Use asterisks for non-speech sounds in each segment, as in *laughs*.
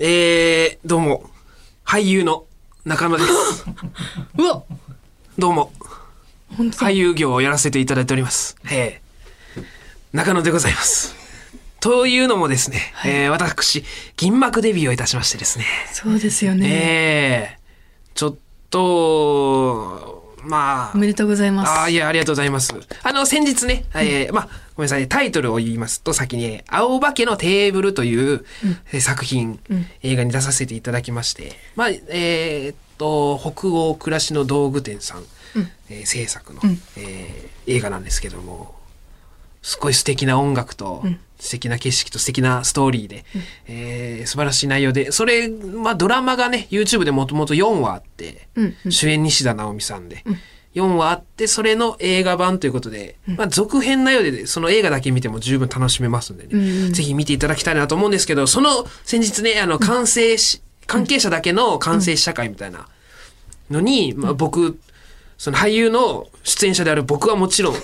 えー、どうも、俳優の中野です。*laughs* うわどうも、本当だ俳優業をやらせていただいております。えー、中野でございます。というのもですね、えー私、銀幕デビューをいたしましてですね、そうですよね。えー、ちょっと、まあ、おめでとうございます。ああ、いや、ありがとうございます。あの、先日ね、えーまあ、ごめんなさい、タイトルを言いますと、先に、青化けのテーブルという、えー作品、映画に出させていただきまして、まあ、えーっと、北欧暮らしの道具店さん、えー制作の、えー映画なんですけども、すごい素敵な音楽と、素敵な景色と素敵なストーリーで、えー素晴らしい内容で、それ、まあドラマがね、YouTube でもともと4話あって、うんうん。主演西田直美さんで、4話あって、それの映画版ということで、まあ続編内容で、その映画だけ見ても十分楽しめますんでね、うんうんぜひ見ていただきたいなと思うんですけど、その先日ね、あの、完成し、関係者だけの完成試写会みたいなのに、まあ僕、その俳優の出演者である僕はもちろん、ま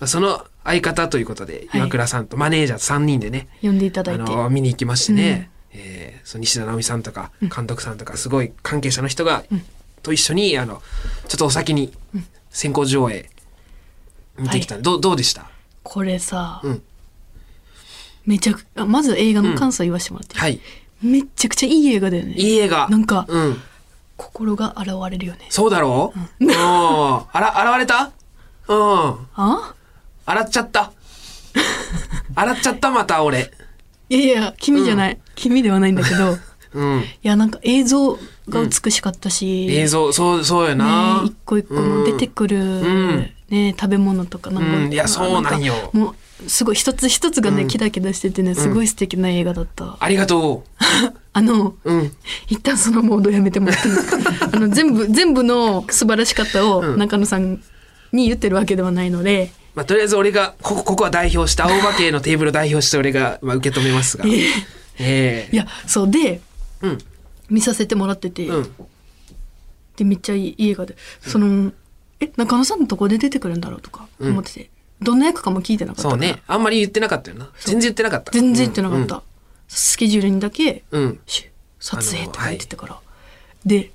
あその相方ということで、はい。岩倉さんとマネージャー3人でね、呼んでいただあいて。の見に行きましてね、えーその西田直美さんとか監督さんとかすごい関係者の人が、と一緒にあのちょっとお先に先行上映見てきたんで、どうどうでした？これさ、うん。めちゃくあまず映画の感想言わせてもらっていい、はい。めっちゃくちゃいい映画だよね。いい映画。なんか、うん。心が現れるよね。そうだろう、うん、あら現れた？うん。あ？洗っちゃった。*laughs* 洗っちゃったまた俺。いやいや、君じゃない。君ではないんだけど、い *laughs* うん。や、なんか映像が美しかったし、映像そうそうよな、ね、一個一個の出てくる、ん。ね、食べ物とかなんか、うん。いやそうなんよ。かもうすごい一つ一つがね、キラキラしててねすごい素敵な映画だった、ありがと *laughs* あのううん。一旦そのモードやめてもらっていいですか？あの全部全部の素晴らしかったを中野さんに言ってるわけではないので、まあ、とりあえず俺がここここは代表して青葉系のテーブルを代表して俺が、まあ、受け止めますが。え。えいやそうでうん。見させてもらってて、うん。でめっちゃいい映画で。その、え中野さんどこで出てくるんだろうとか思ってて、どんな役かも聞いてなかったそうね。あんまり言ってなかったよな。全然言ってなかった。全然言ってなかった、うん。スケジュールにだけうん。し撮影って書いてたから、で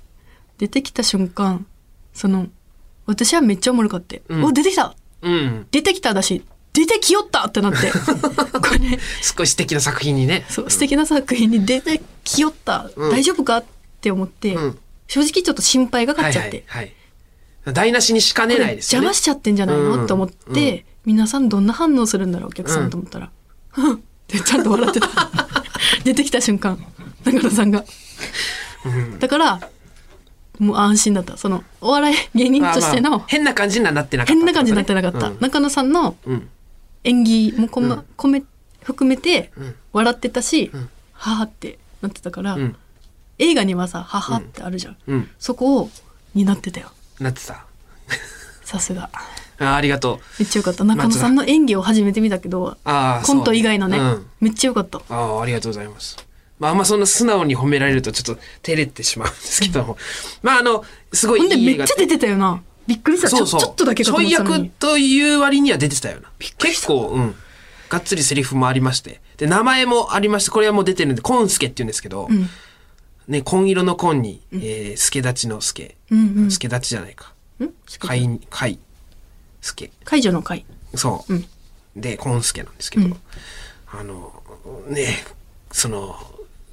出てきた瞬間その私はめっちゃおもろかって、うん。お出てきたうん。出てきただし出てきよったってなって。*laughs* これね。すごい素敵な作品にね。そう素敵な作品に出てきよった、うん。大丈夫かって思って、うん。正直ちょっと心配がかっちゃって、はいはいはい、台無しにしかねないですよね。邪魔しちゃってんじゃないの、うんと思って、皆さんどんな反応するんだろうお客さんと思ったら「ふん」*laughs* ってちゃんと笑ってた。*laughs* 出てきた瞬間中野さんが。だからもう安心だった。そのお笑い芸人としてのまあまあ変な感じにはなってなかった変な感じになってなかった、うん。中野さんのうん。演技もこ、ま込め含めてん。笑ってたし、ん。はーってなってたから、うん。映画にはさ「はは」ってあるじゃん、うん。そこをになってたよ。なってた。さすが。*laughs* あありがとう。めっちゃよかった。中野さんの演技を初めて見たけど、コント以外のね、うん。めっちゃよかった。ああありがとうございますまああんまそんな素直に褒められるとちょっと照れてしまうんですけども、まああのすごいいい映画めっちゃ出てたよな。びっくりした。そうそう。ちょっとだけちょい役という割には出てたよな。結構うんがっつりセリフもありまして。で名前もありましてこれはもう出てるんでコンスケって言うんですけど、ん。ね紺色の紺に、えー、助立ちの助、うんうん。助立ちじゃないか。ん？貝貝助。解除の回そう、うん。でコンスケなんですけど、うん。あのねその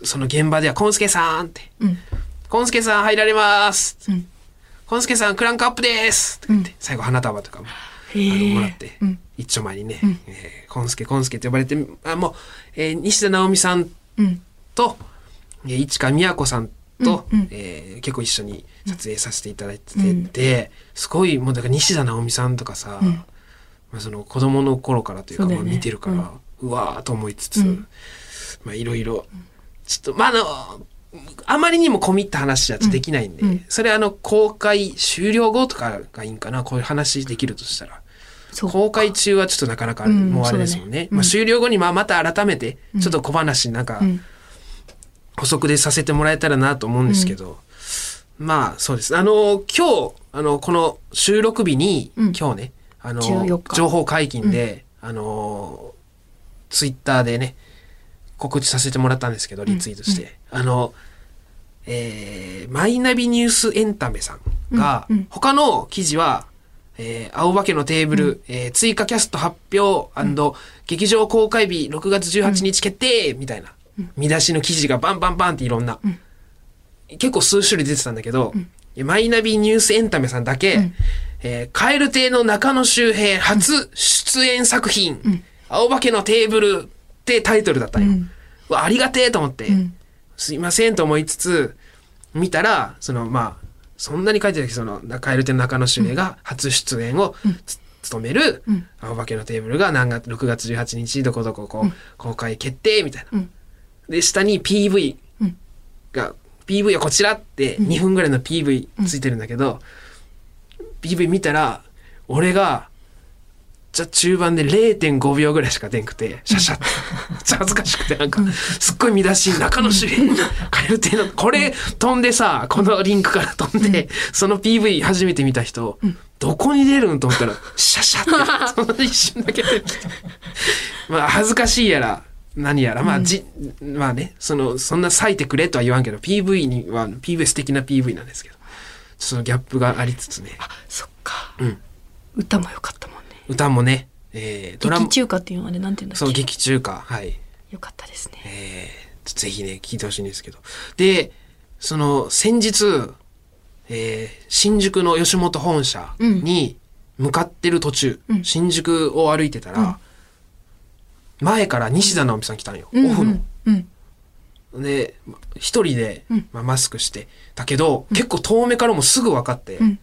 その現場では「コンスケさん」って。うん「コンスケさん入られます」うん。コンスケさんクランクアップです」とか言って、最後花束とかもあのもらって、うん。一丁前にね、えーコンスケコンスケって呼ばれてあもう、えー西田直美さんうん。と、えー市川美和子さんと、うんうん。えー結構一緒に撮影させていただいてて、すごいもうだから西田直美さんとかさ、まあ、その子供の頃からというかまあ見てるから、うわーと思いつつ、うん。まあいろいろちょっとまああのあまりにも込み入った話はちょっとできないんで、うん。うんそれあの公開終了後とかがいいんかなこういう話できるとしたら。公開中はちょっとなかなかうんもうあれですもんね。そうだねまあ終了後にまあまた改めてちょっと小話なんかうん。補足でさせてもらえたらなと思うんですけど、まあそうです。あの今日あのこの収録日に、うん。今日ねあの14日。情報解禁で、あのツイッターでね告知させてもらったんですけどリツイートして、あの、えー、マイナビニュースエンタメさんが、うんうん。他の記事は、えー、青化けのテーブル、えー追加キャスト発表劇場公開日6月18日決定、みたいな、見出しの記事がバンバンバンっていろんな、結構数種類出てたんだけど、マイナビニュースエンタメさんだけ、えー、カエル亭の中野周平初出演作品、青化けのテーブルってタイトルだったよ。うん。ありがてえと思って、ん。すいませんと思いつつ、見たら、その、まあ、そんなに書いてないけど、その、カエル中野周平が初出演をつ、務める、青化けのテーブルが何月、6月18日、どこどこ、こう、公開決定、みたいな。うん。で、下に PV うん。が、PV はこちらって2分ぐらいの PV ついてるんだけど、PV 見たら、俺が、じゃあ中盤で0.5秒ぐらいしか出んくて、シャシャって。*laughs* めっちゃ恥ずかしくて、なんか、すっごい見出し、中野周平、カエル亭の、これ飛んでさ、このリンクから飛んで、その PV 初めて見た人、どこに出るん？と思ったら、シャシャって、*laughs* その一瞬だけ出てきて。まあ、恥ずかしいやら、何やら、まあ、じ、まあね、その、そんな割いてくれとは言わんけど、PV には、PV 素敵な PV なんですけど、そのギャップがありつつね、そっか、うん。歌も良かったもんね歌もね、えー、ドラム。劇、中歌っていうのはねなんていうんだっそう、け劇中歌、はい。よかったですね。えー、ぜひね、聞いてほしいんですけど。で、その、先日、えー、新宿の吉本本社に向かってる途中、うん。新宿を歩いてたら、前から西田直美さん来たんよ、うんオフの。うん。で、一人で、うん。まあ、マスクしてたけど、結構遠目からもすぐ分かって、うん。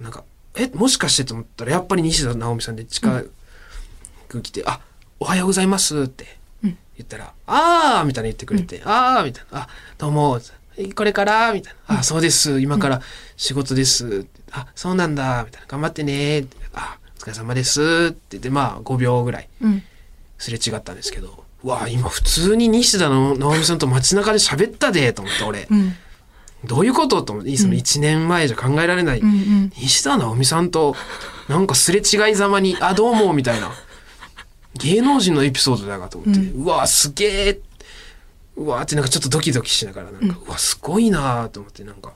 なんか、え、もしかしてと思ったら、やっぱり西田直美さんで近く来て、あ、おはようございますってうん。言ったら、あーみたいな言ってくれて、あーみたいな、あ、どうも、これからみたいな、あ、そうです、今から仕事です、あ、そうなんだ、みたいな、頑張ってねってあ、お疲れ様ですって言って、まあ、5秒ぐらいうん。すれ違ったんですけど、うわ今普通に西田の直美さんと街中で喋ったで、と思って俺。うんどういうことと思って、その1年前じゃ考えられない。うんうん西田直美さんと、なんかすれ違いざまに、あ、どうも、みたいな。芸能人のエピソードだなと思って、うわ、すげえ。うわってなんかちょっとドキドキしながら、なんか、うわ、すごいなと思って、なんか、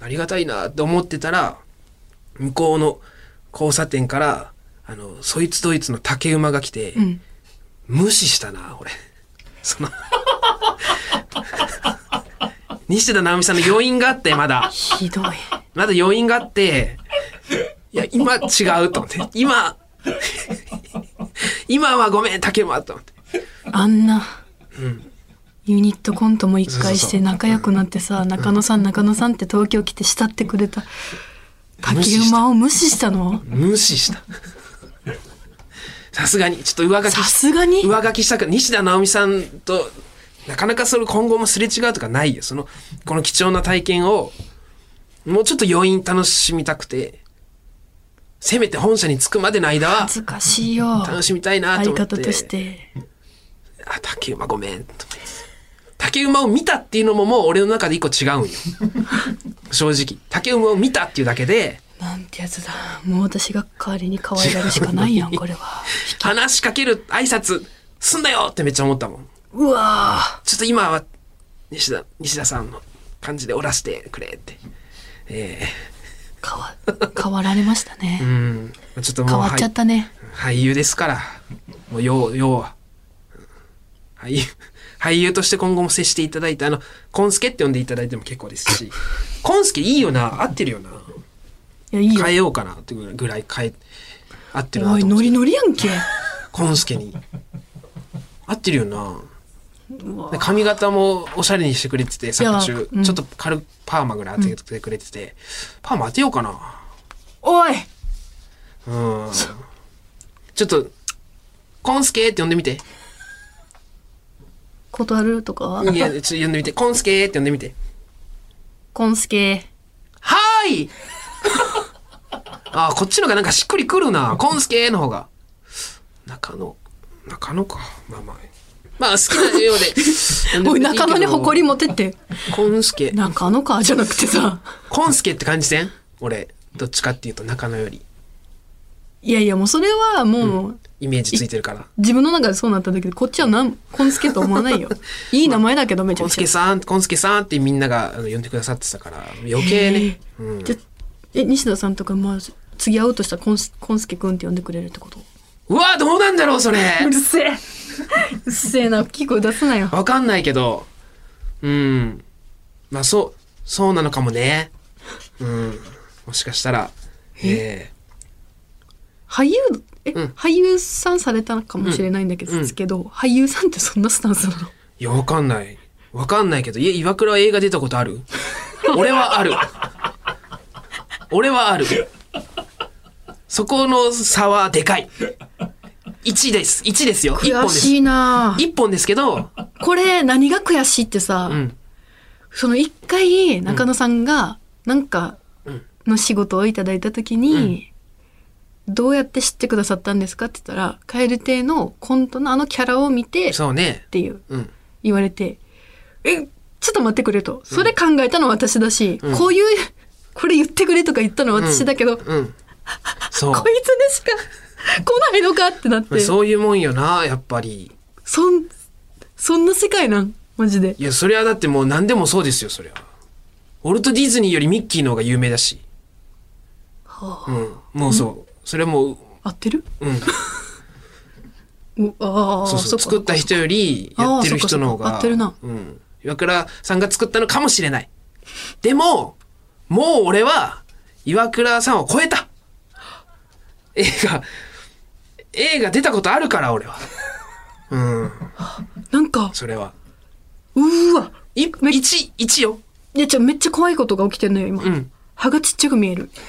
ありがたいなって思ってたら、向こうの交差点から、あの、そいつドイツの竹馬が来て、うん無視したな、俺。その、西田直美さんの要因があって、まだ。ひどい。まだ要因があって、いや、今違うと思って。今、*laughs* 今はごめん、竹馬と思って。あんな、ユニットコントも一回しそうそうそう。て仲良くなってさ中野さん中野さんって東京来て慕ってくれた。竹無視した。馬を無視したの？無視した。さすがに、ちょっと上書きさすがに？上書きしたく西田直美さんと、なかなかそれ今後もすれ違うとかないよ。その、この貴重な体験を、もうちょっと余韻楽しみたくて、せめて本社に着くまでの間は恥ずかしいよ楽しみたいなと相思って。方としてあ、竹馬ごめん。竹馬を見たっていうのももう俺の中で一個違うんよ。*laughs* 正直。竹馬を見たっていうだけで、なんてやつだもう私が代わりに可愛がるしかないやんこれは話しかける挨拶すんだよってめっちゃ思ったもん。うわちょっと今は西田、西田さんの感じでおらしてくれって。えー変わ変わられましたー、ね *laughs* うん。ちょっともう変わっちゃったね俳優ですから。もう要、要は。うん俳優、*laughs* 俳優として今後も接していただいて、あの、コンスケって呼んでいただいても結構ですし、*laughs* コンスケいいよな、合ってるよな。いやいいよ変えようかなってぐらい変え、合ってるなおいノリと思って。ノリやんけコンスケに。合ってるよな。で髪型もおしゃれにしてくれてて、作中、うんちょっと軽くパーマぐらい当ててくれてて、パーマ当てようかな。おいうん。ちょっと、コンスケって呼んでみて。断るとかいや、ちょっと呼んでみて。コンスケって呼んでみて。コンスケはーいあ、こっちのがなんかしっくりくるな。コンスケの方が。中野。中野か。まあまあ。まあ好きなようで。*laughs* おい中野に誇り持てってコンスケ。中野かじゃなくてさコンスケって感じせん？俺。どっちかっていうと中野より。いやいやもうそれはもう、イメージついてるから。自分の中でそうなっただけでこっちはなんコンスケと思わないよ *laughs* いい名前だけどめちゃコンくちゃスケさん、コンスケさんってみんなが呼んでくださってたから、余計ね。うんじゃえ西田さんとかまあ次会うとしたらコンスコンスケくんって呼んでくれるってこと？うわ、どうなんだろう、それ。*laughs* うるせえうっせえな大きい声出すなよわかんないけど、うん。まあ、そう、そうなのかもね。うん。もしかしたら、え？俳優え、うん俳優さんされたのかもしれないんだけど,、うんけど俳優さんってそんなスタンスなの？ーいや、わかんない。わかんないけど、いや、岩倉は映画出たことある？俺はある。俺はある。そこの差はでかい。1です。1ですよ。1本です。悔しいな1本ですけど、これ何が悔しいってさ、うん。その一回中野さんがなんかうんの仕事をいただいた時に、どうやって知ってくださったんですかって言ったら蛙亭のコントのあのキャラを見てっそうね。ていううん。言われてえちょっと待ってくれとそれ考えたのは私だし、うんこういうこれ言ってくれとか言ったのは私だけど。*laughs* こいつでしか？*laughs* 来ないのかってなってそそういうもんよな、やっぱり。んそんな世界なん？マジでいや、それはだってもう何でもそうですよ、そりゃ。ウォルト・ディズニーよりミッキーの方が有名だし。うん。もうそう。それはもう、合ってる？うん。*laughs* うああそうそう。作った人よりやってる人の方が。合ってるなうん。岩倉さんが作ったのかもしれない。でも、もう俺は、岩倉さんを超えた。*laughs* 映画、映画出たことあるから、俺は。うん。なんかそれは。うーわ。い、一、一よ。いやじゃあめっちゃ怖いことが起きてんのよ今、うん。歯がちっちゃく見える。*laughs*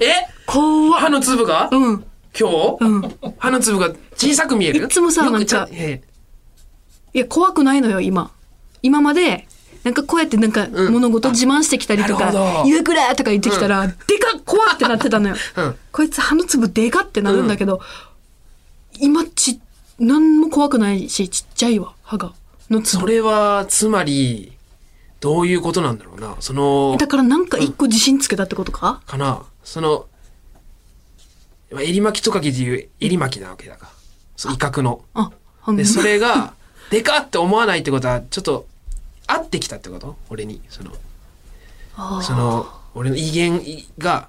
え？怖っ。歯の粒が？うん。今日、うん。歯の粒が小さく見える？いつもさなんか。えいや怖くないのよ今。今までなんかこうやってなんかうん。物事自慢してきたりとかなるほど「岩倉!」とか言ってきたら、でかっ怖ってなってたのよ、えうん。こいつ歯の粒でかってなるんだけど、今ち何も怖くないしちっちゃいわ歯がの粒それは、つまり、どういうことなんだろうな。その、だからなんか一個自信つけたってことか、かな。その、まあ襟巻きトカゲでいう襟巻きなわけだから。威嚇の。で、それが、でかって思わないってことは、ちょっと、合ってきたってこと？俺に。その、その、俺の威厳が、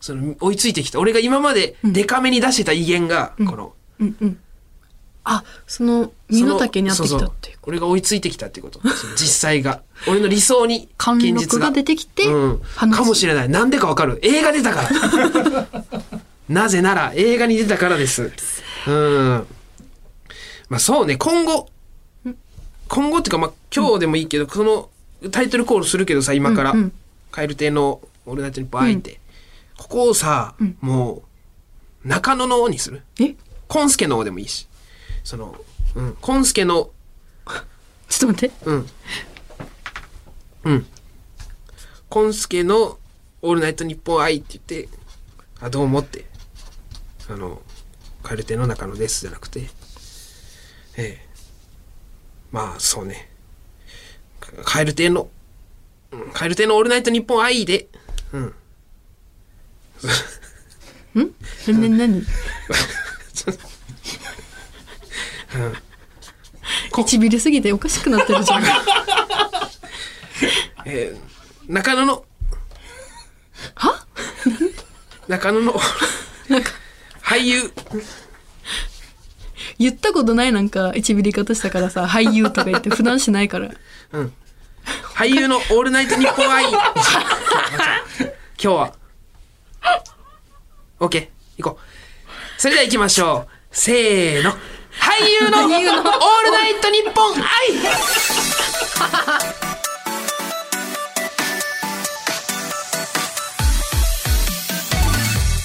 その、追いついてきた。俺が今までデカめに出してた威厳が、この、うんうんあその身の丈に合ってきたっていう俺が追いついてきたっていうこと。実際が。*laughs* 俺の理想に、現実が出てきて、うん。話かもしれない。なんでかわかる。映画出たから。*laughs* なぜなら、映画に出たからです。うん。まあそうね、今後、今後っていうか、まあ今日でもいいけど、そのタイトルコールするけどさ、今から、うんうん蛙亭のオールナイトニッポン愛って、ここをさ、もう、中野のにするえ？コンスケのでもいいし。その、うん、コンスケの、*laughs* ちょっと待ってうん。うん。コンスケのオールナイトニッポン愛って言って、あ、どうもって？あの、カエル亭の中野ですじゃなくて、ええ。まあ、そうね。かカエル亭の、うんカエル亭のオールナイトニッポン愛で、うん。なな何？唇すぎておかしくなってるじゃん。*laughs* えー中野の、は？*laughs* 中野の。なんか。俳優、言ったことないなんか唇言い方したからさ俳優とか言って普段しないから。うん。俳優のオールナイトニッポン愛。*laughs* 今日は。*laughs* OK。行こう。それでは行きましょう。せーの。俳優のオールナイトニッポン愛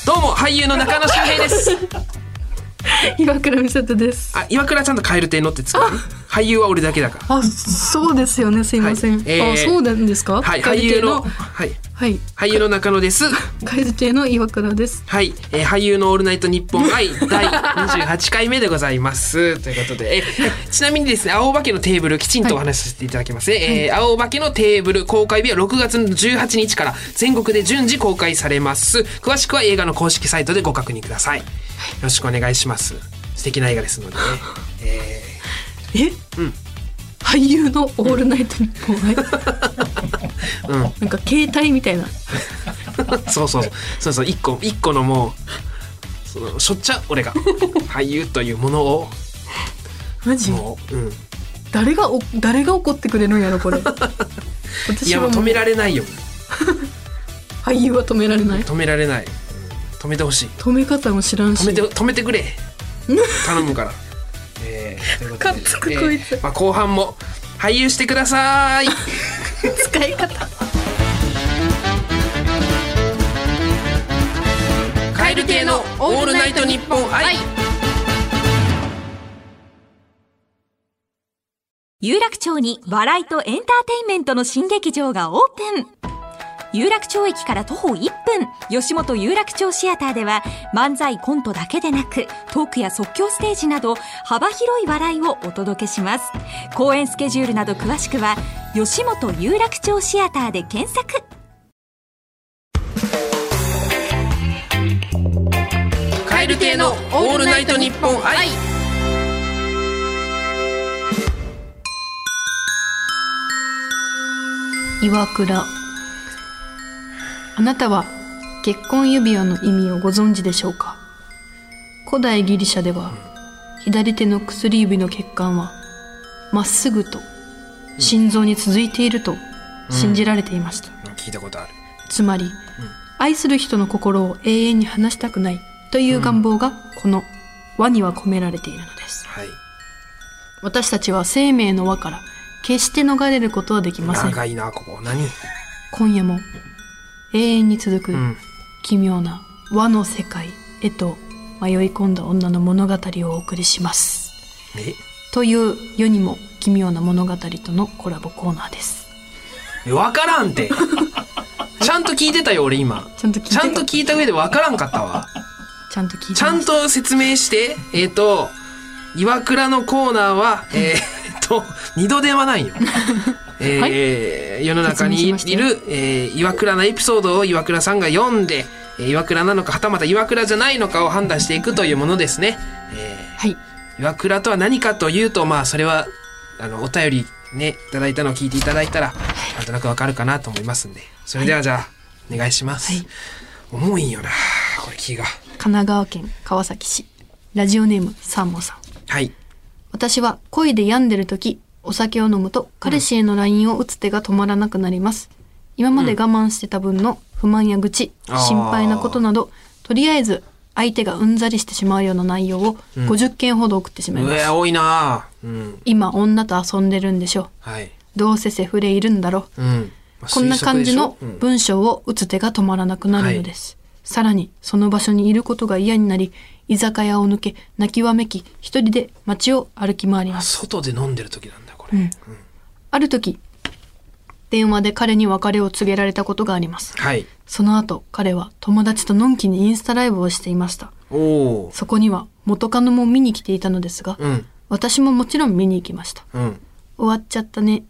どうも、俳優の中野修平です。*laughs* 岩倉美里ですあ、岩倉ちゃんと蛙亭のってつくね。俳優は俺だけだから。あそうですよねすいません、はいえーあそうなんですか？はい、俳優の、はい、はい俳優の中野です。*laughs* 蛙亭の岩倉ですはい、えー俳優のオールナイトニッポン愛第28回目でございます。*laughs* ということで、えーちなみにですね、青化けのテーブルきちんとお話しさせていただきますね。えー青化けのテーブル公開日は6月の18日から全国で順次公開されます。詳しくは映画の公式サイトでご確認ください。よろしくお願いします。素敵な映画ですのでね。*laughs* ええ、俳優の「オールナイトニッポン愛」ーうん。なんか携帯みたいな。*laughs* そうそうそう。そうそう。一個一個のもうそのしょっちゃう俺が。俳優というものを。マジ？もう、うん、誰がお誰が怒ってくれるんやろこれ。*laughs* いやもう。止められないよ。俳優は止められない。止められない、うん。止めてほしい。止め方も知らんし。止めて止めてくれ。*laughs* 頼むから、えー、ということで。かっつくこいつ。えーまあ、後半も俳優してください。使い方。カエル系のオールナイトニッポン愛。有楽町に笑いとエンターテインメントの新劇場がオープン有楽町駅から徒歩1分。吉本有楽町シアターでは漫才コントだけでなくトークや即興ステージなど幅広い笑いをお届けします。公演スケジュールなど詳しくは吉本有楽町シアターで検索。カエル系のオールナイトニッポン愛。岩倉あなたは結婚指輪の意味をご存知でしょうか？古代ギリシャでは左手の薬指の血管はまっすぐと心臓に続いていると信じられていました、聞いたことある。つまり、愛する人の心を永遠に離したくないという願望がこの輪には込められているのです。はい。私たちは生命の輪から決して逃れることはできません。長いなここ。何？今夜も永遠に続くうん。奇妙な和の世界へと迷い込んだ女の物語をお送りします。え？という世にも奇妙な物語とのコラボコーナーです。分からんって。*laughs* ちゃんと聞いてたよ俺今。ちゃんと聞いて。ちゃんと聞いた上で分からんかったわ。ちゃんと聞いてちゃんと説明してえっ、と *laughs* 岩倉のコーナーはえっ、と二度電話なんよえー世の中にいる、えー岩倉のエピソードを岩倉さんが読んで、えー岩倉なのかはたまた岩倉じゃないのかを判断していくというものですね。えはいー岩倉とは何かというとまあそれはあのお便りねいただいたのを聞いていただいたらなんとなくわかるかなと思いますんでそれではじゃあ、お願いします。はい重いんよなこれ気が。神奈川県川崎市ラジオネームサンモさんはい。私は恋で病んでる時お酒を飲むと彼氏への LINE を打つ手が止まらなくなります。今まで我慢してた分の不満や愚痴、あー。心配なことなどとりあえず相手がうんざりしてしまうような内容を50件ほど送ってしまいうます、わ多いな。うん。今女と遊んでるんでしょ。はい。どうせセフレいるんだろう。ん。まあこんな感じの推測でしょ。うん。文章を打つ手が止まらなくなるのです、さらにその場所にいることが嫌になり居酒屋を抜け泣きわめき一人で街を歩き回ります。外で飲んでる時な。んだこれ。うんある時電話で彼に別れを告げられたことがありますはい。その後彼は友達とのんきにインスタライブをしていました。そこには元カノも見に来ていたのですが、うん。私ももちろん見に行きましたうん。終わっちゃったね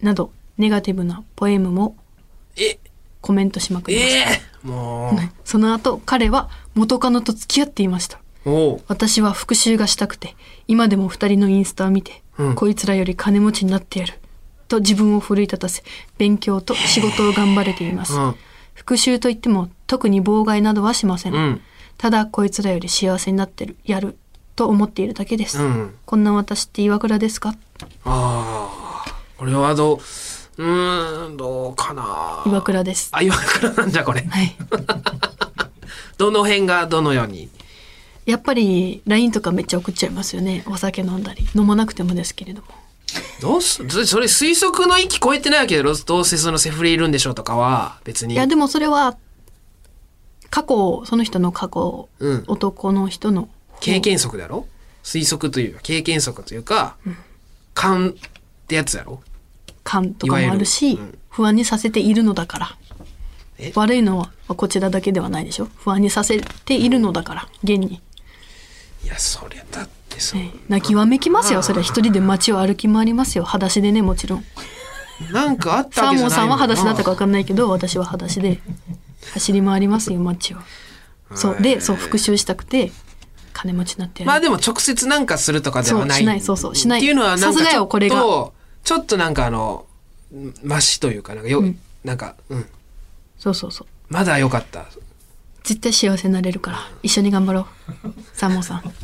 などネガティブなポエムもえ、コメントしまくりました、ええもその後彼は元カノと付き合っていました。私は復讐がしたくて今でも二人のインスタを見て、うんこいつらより金持ちになってやると自分を奮い立たせ勉強と仕事を頑張れています、うん復讐といっても特に妨害などはしません、うん。ただこいつらより幸せになってるやると思っているだけです、うん。こんな私って岩倉ですか？ああ。これはどう、うーん、どうかな。岩倉ですあ、岩倉なんじゃこれ。はい *laughs* どの辺がどのように？やっぱり LINE とかめっちゃ送っちゃいますよね。お酒飲んだり。飲まなくてもですけれども。どうす、そそれ推測の域超えてないけど、どうせそのセフレいるんでしょうとかは、別に。いやでもそれは過去その人の過去、うん。男の人の。経験則だろ？推測というか、経験則というか、勘ってやつやろ？感とかもあるし、うん。不安にさせているのだから。え？悪いのはこちらだけではないでしょ？不安にさせているのだから現に、いやそりゃだってさ、ええ泣きわめきますよ。それは一人で街を歩き回りますよ。裸足でねもちろん。なんかあったサーモンさんは裸足だったかか分かんないけど私は裸足で。走り回りますよ街を。そう。でそう復讐したくて金持ちになってまあでも直接なんかするとかではない。そうしない。そうそうしない。っていうのはなんさすがかちょっよこれが。とちょっとなんかあのマシというかなんかよ、うん。なんかうん。そうそうそう。まだ良かった絶対幸せになれるから。一緒に頑張ろう。サーモンさん。*laughs*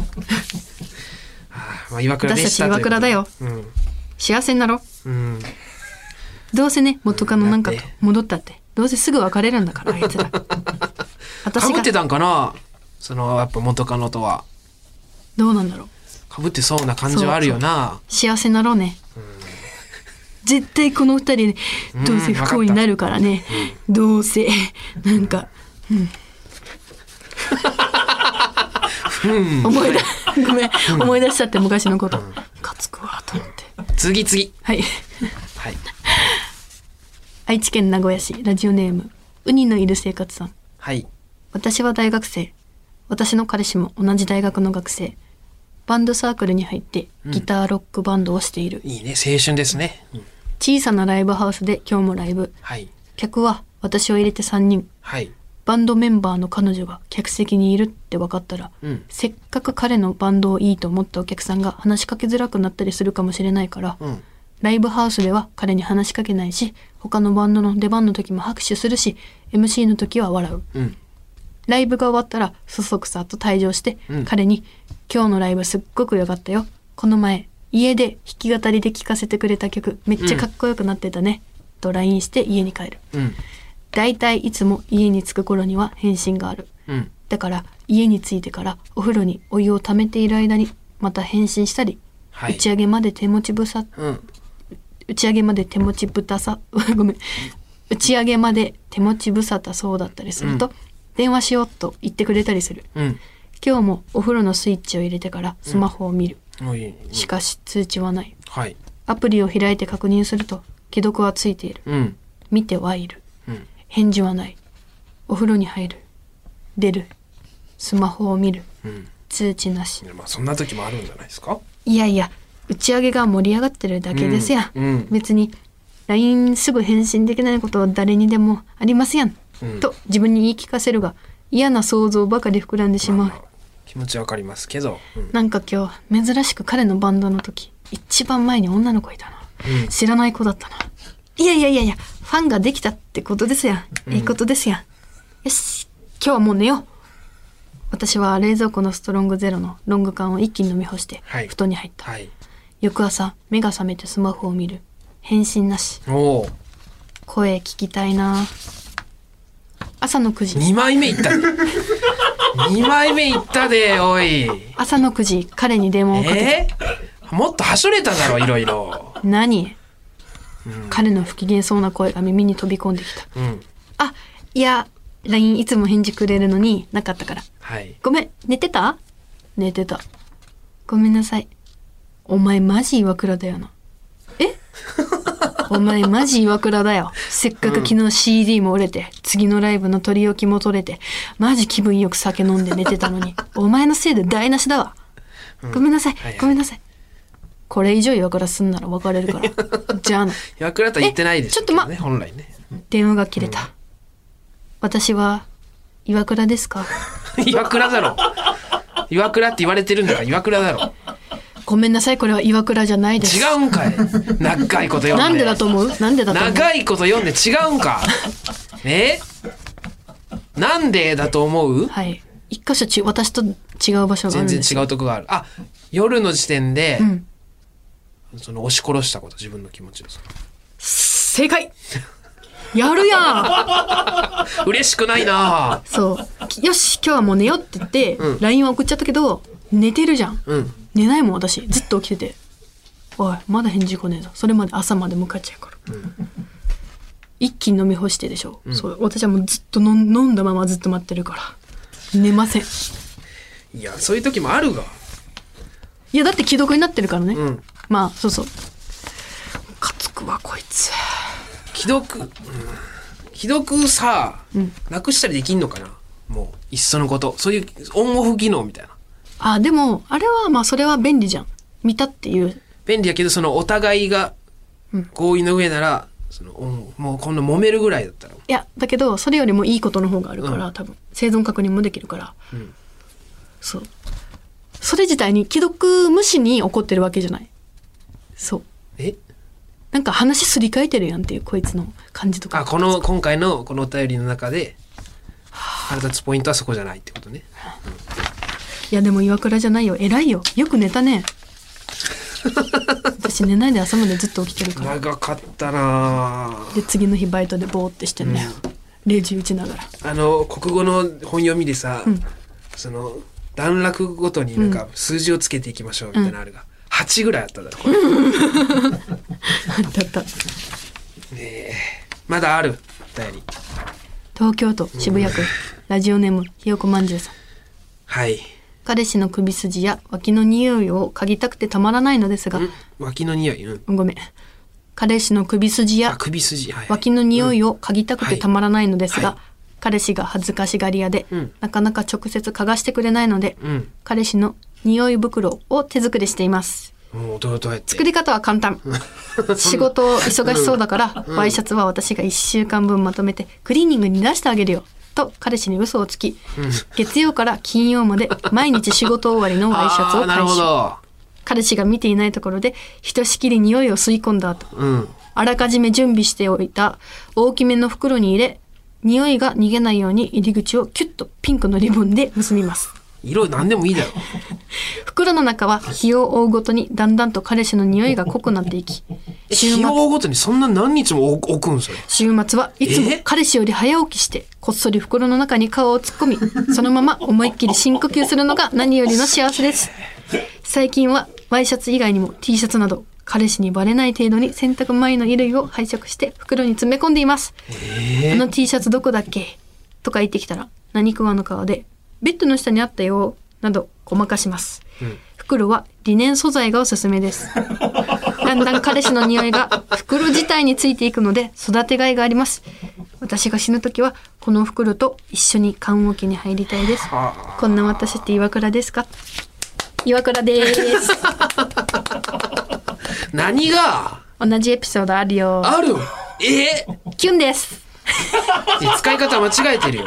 まあ岩倉私たち岩倉だよ。うこ幸せになろう。うん、うん、どうせね元カノなんかと戻ったって。どうせすぐ別れるんだからあいつら。私 *laughs* がかぶってたんかなそのやっぱ元カノとは。どうなんだろう。かぶってそうな感じはあるよな。幸せになろうね。絶対この二人でどうせ不幸になるからね。どうせ。なんかうん思い出ごめん思い出しちゃって昔のこと。ムカつくわと思って。次。次はい。はい。愛知県名古屋市ラジオネームウニのいる生活さん。はい。私は大学生。私の彼氏も同じ大学の学生。バンドサークルに入ってギターロックバンドをしている、いいね。青春ですね、うん。小さなライブハウスで今日もライブ。はい。客は私を入れて3人。はいバンドメンバーの彼女が客席にいるって分かったら、うん。せっかく彼のバンドをいいと思ったお客さんが話しかけづらくなったりするかもしれないから、うん。ライブハウスでは彼に話しかけないし他のバンドの出番の時も拍手するし MC の時は笑う。うん。ライブが終わったらそそくさと退場して、うん。彼に「今日のライブすっごく良かったよ。この前家で弾き語りで聴かせてくれた曲めっちゃかっこよくなってたね」と LINE して家に帰るうんだいたいいつも家に着く頃には返信がある。うん。だから家に着いてからお風呂にお湯を溜めている間にまた返信したり、はい。打ち上げまで手持ちぶさうん。打ち上げまで手持ちぶたさ *laughs* ごめん。打ち上げまで手持ちぶさたそうだったりすると、うん。電話しようと言ってくれたりする。うん。今日もお風呂のスイッチを入れてからスマホを見る、しかし通知はない。はい。アプリを開いて確認すると既読はついている。うん。見てはいる。うん返事はない。お風呂に入る。出る。スマホを見る。うん。通知なし。いやまあそんな時もあるんじゃないですか？いやいや打ち上げが盛り上がってるだけですやん、うん。うん。別に LINE すぐ返信できないことは誰にでもありますやん、うん。と自分に言い聞かせるが嫌な想像ばかり膨らんでしまう、まあまあ気持ちわかりますけど、うん。なんか今日珍しく彼のバンドの時一番前に女の子いたな、うん。知らない子だったないやいやいやいやファンができたってことですやん、いいことですやん。よし。今日はもう寝よう。私は冷蔵庫のストロングゼロのロング缶を一気に飲み干してはい。布団に入った、はい。翌朝目が覚めてスマホを見る。返信なし。おお声聞きたいな。朝の9時。2枚目いったで。*laughs* 2枚目いったでおい。朝の9時彼に電話をかけて、えー、もっとはしょれただろいろいろ。何、彼の不機嫌そうな声が耳に飛び込んできた。うん。あいや LINE いつも返事くれるのになかったから。はい。ごめん寝てた？寝てた。ごめんなさい。お前マジ岩倉だよな。え？*laughs* お前マジ岩倉だよ。せっかく昨日 CD も折れて、次のライブの取り置きも取れてマジ気分よく酒飲んで寝てたのに。*laughs* お前のせいで台無しだわ、ごめんなさい、はいはい。ごめんなさいこれ以上岩倉すんなら別れるから。*laughs* じゃあな。岩倉とは言ってないですけどねえちょっと本来ね。電話が切れた、私は岩倉ですか？*laughs* 岩倉だろ。岩倉って言われてるんだから岩倉だろ。ごめんなさいこれは岩倉じゃないです。違うんかい。長いこと読んで。なんでだと思う？なんでだと思う？長いこと読んで違うんかえ？なんでだと思う？はい。一箇所ち私と違う場所がある全然違うとこがある。あ夜の時点で、うんその押し殺したこと自分の気持ちでその。正解。やるやん。*laughs* 嬉しくないな。そう。よし今日はもう寝ようって言って、うん。LINE は送っちゃったけど寝てるじゃん。うん。寝ないもん私。ずっと起きてて。おいまだ返事来ねえぞ。それまで朝まで向かっちゃうから、一気に飲み干してでしょ、そう。私はもうずっと飲ん飲んだままずっと待ってるから。寝ません。いやそういう時もあるが。いやだって既読になってるからね、うんまあそうそう。ムカつくわこいつ。既読、うん、既読さ、なくしたりできんのかな？もういっそのこと。そういうオンオフ機能みたいな。あでもあれはまあそれは便利じゃん。見たっていう。便利やけどそのお互いが合意の上なら、そのうんもうこんな揉めるぐらいだったら。いやだけどそれよりもいいことの方があるから、うん。多分。生存確認もできるから、ん。そう。それ自体に既読無視に怒ってるわけじゃないそう。え？なんか話すり替えてるやんっていうこいつの感じとか。あこの今回のこのお便りの中で腹立つポイントはそこじゃないってことね。いやでも岩倉じゃないよ。偉いよ。よく寝たね。*laughs* 私寝ないで朝までずっと起きてるから。長かったなぁ。で次の日バイトでボーってしてんね、0時打ちながら。あの国語の本読みでさ、その段落ごとになんか数字をつけていきましょうみたいなのあるが、8ぐらいあっただろこれだったまだある。お便り東京都渋谷区。ラジオネームひよこまんじゅうさん。はい。彼氏の首筋や脇の匂いを嗅ぎたくてたまらないのですが、ん。脇の匂い？うん。ごめん。彼氏の首筋あや首筋。はい、はい、脇の匂いを嗅ぎたくてたまらないのですが、はい。彼氏が恥ずかしがり屋で、ん。なかなか直接嗅がしてくれないので、うん。彼氏の匂い袋を手作りしています。作り方は簡単。*laughs* 仕事忙しそうだから、ワイシャツは私が1週間分まとめてクリーニングに出してあげるよと彼氏に嘘をつき、月曜から金曜まで毎日仕事終わりの *laughs* ワイシャツを回収彼氏が見ていないところでひとしきり匂いを吸い込んだ後うん。あらかじめ準備しておいた大きめの袋に入れ匂いが逃げないように入り口をキュッとピンクのリボンで結びます色何でもいいだろ。*laughs* 袋の中は日を追うごとにだんだんと彼氏の匂いが濃くなっていき週末日を追うごとにそんな何日も置置くんそれ週末はいつもえ？彼氏より早起きしてこっそり袋の中に顔を突っ込み *laughs* そのまま思いっきり深呼吸するのが何よりの幸せです。最近はワイシャツ以外にも T シャツなど彼氏にバレない程度に洗濯前の衣類を拝借して袋に詰め込んでいます、あの T シャツどこだっけ？とか言ってきたら何食わぬ顔でベッドの下にあったよなどごまかします、袋はリネン素材がおすすめです。*laughs* だんだん彼氏の匂いが袋自体についていくので育てがいがあります。私が死ぬ時はこの袋と一緒に棺桶に入りたいです。はこんな私って岩倉ですか？岩倉です。*laughs* 何が？同じエピソードあるよ。ある。え？キュンです。ー使い方間違えてるよ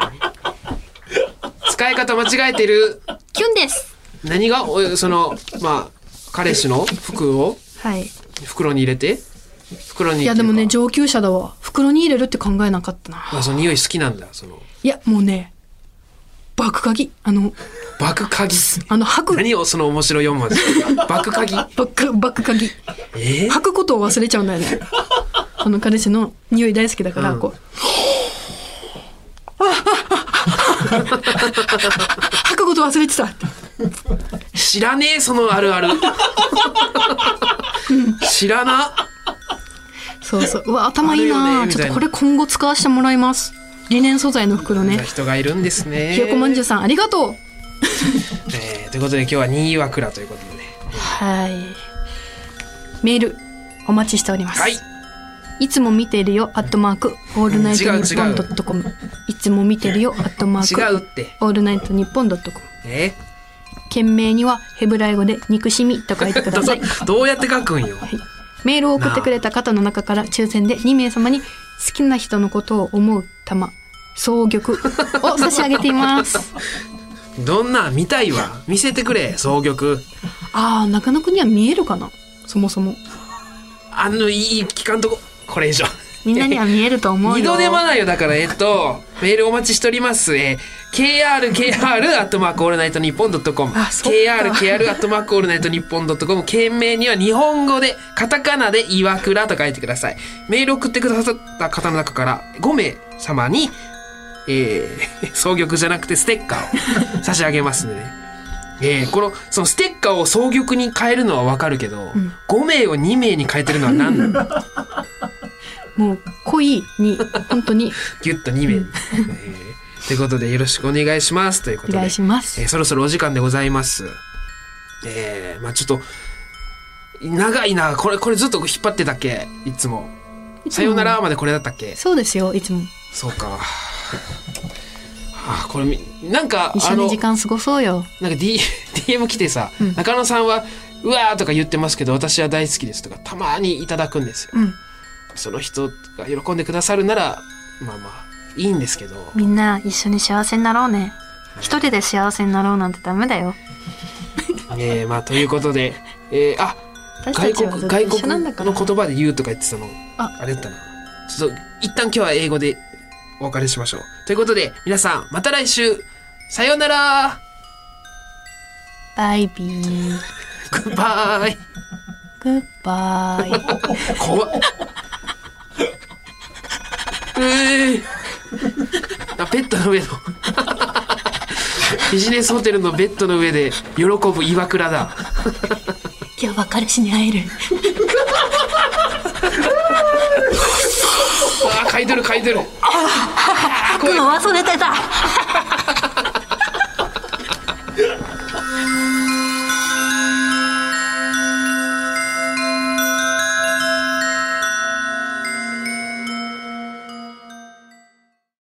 使い方間違えてる。キュンです。何がおそのまあ彼氏の服を？はい。袋に入れて？袋にいやでもね上級者だわ。袋に入れるって考えなかったな。かあその匂い好きなんだその。いやもうね爆鍵。あの爆鍵？あの吐く。何をその面白い4文字？爆鍵？爆爆鍵。え？ー、吐くことを忘れちゃうんだよね。あの彼氏の匂い大好きだから、うん。こう吐くこと忘れてたって知らねえそのあるある知らなそうそううわ頭いいなあるよねみたいなちょっとこれ今後使わせてもらいますリネン素材の袋ね人がいるんですねひよこまんじゅうさんありがとうえーということで今日は新岩倉ということでねはいメールお待ちしております、はいいつも見ているよ、アットマーク、オールナイトニッポンドットコム。いつも見てるよ、アットマーク、違うって。オールナイトニッポンドットコム。え？件名にはヘブライ語で憎しみと書いてください。ど *laughs* どうやって書くんよ？はい。メールを送ってくれた方の中から抽選で2名様に好きな人のことを思う玉、総玉を差し上げています。*laughs* どんなん見たいわ？見せてくれ双玉。ああ、中野くんには見えるかな？そもそも。あのいい聞かんとこ。これ以上みんなには見えると思うよ。二度手間ないよだからえっとメールお待ちしております。えー、KRKR アットマークオールナイトニッポンドットコム。KRKR アットマークオールナイトニッポンドットコム。件名には日本語でカタカナで岩倉と書いてください。メール送ってくださった方の中から5名様にえー、*laughs* 双玉じゃなくてステッカーを *laughs* 差し上げますんでね。えー、このそのステッカーを双玉に変えるのはわかるけど、5名を2名に変えてるのは何なの？もう恋に、本当にギュッと2名に。えーということでよろしくお願いしますということで。お願いしますえーそろそろお時間でございます。えーまあちょっと、長いな。これ、これずっと引っ張ってたっけ？いつも。さよならまでこれだったっけ？そうですよいつもそうか。はあ、これみ、なんか、一緒に時間過ごそうよなんか D DM 来てさ、中野さんは「うわ!」とか言ってますけど私は大好きですとかたまにいただくんですよ、うんその人が喜んでくださるならまあまあいいんですけど。みんな一緒に幸せになろうね。一人で幸せになろうなんてダメだよ。えー、まあということで、えー、あ私外国外国の言葉で言うとか言ってたのあ。あれだったなちょっと一旦今日は英語でお別れしましょう。ということで皆さんまた来週。さようなら。バイビー。グッバイグッバイ怖っうー。あベッドの上の。ビジネスホテルのベッドの上で喜ぶ岩倉だ。今日は彼氏に会える。あー嗅いでる嗅いでる。吐くの忘れてた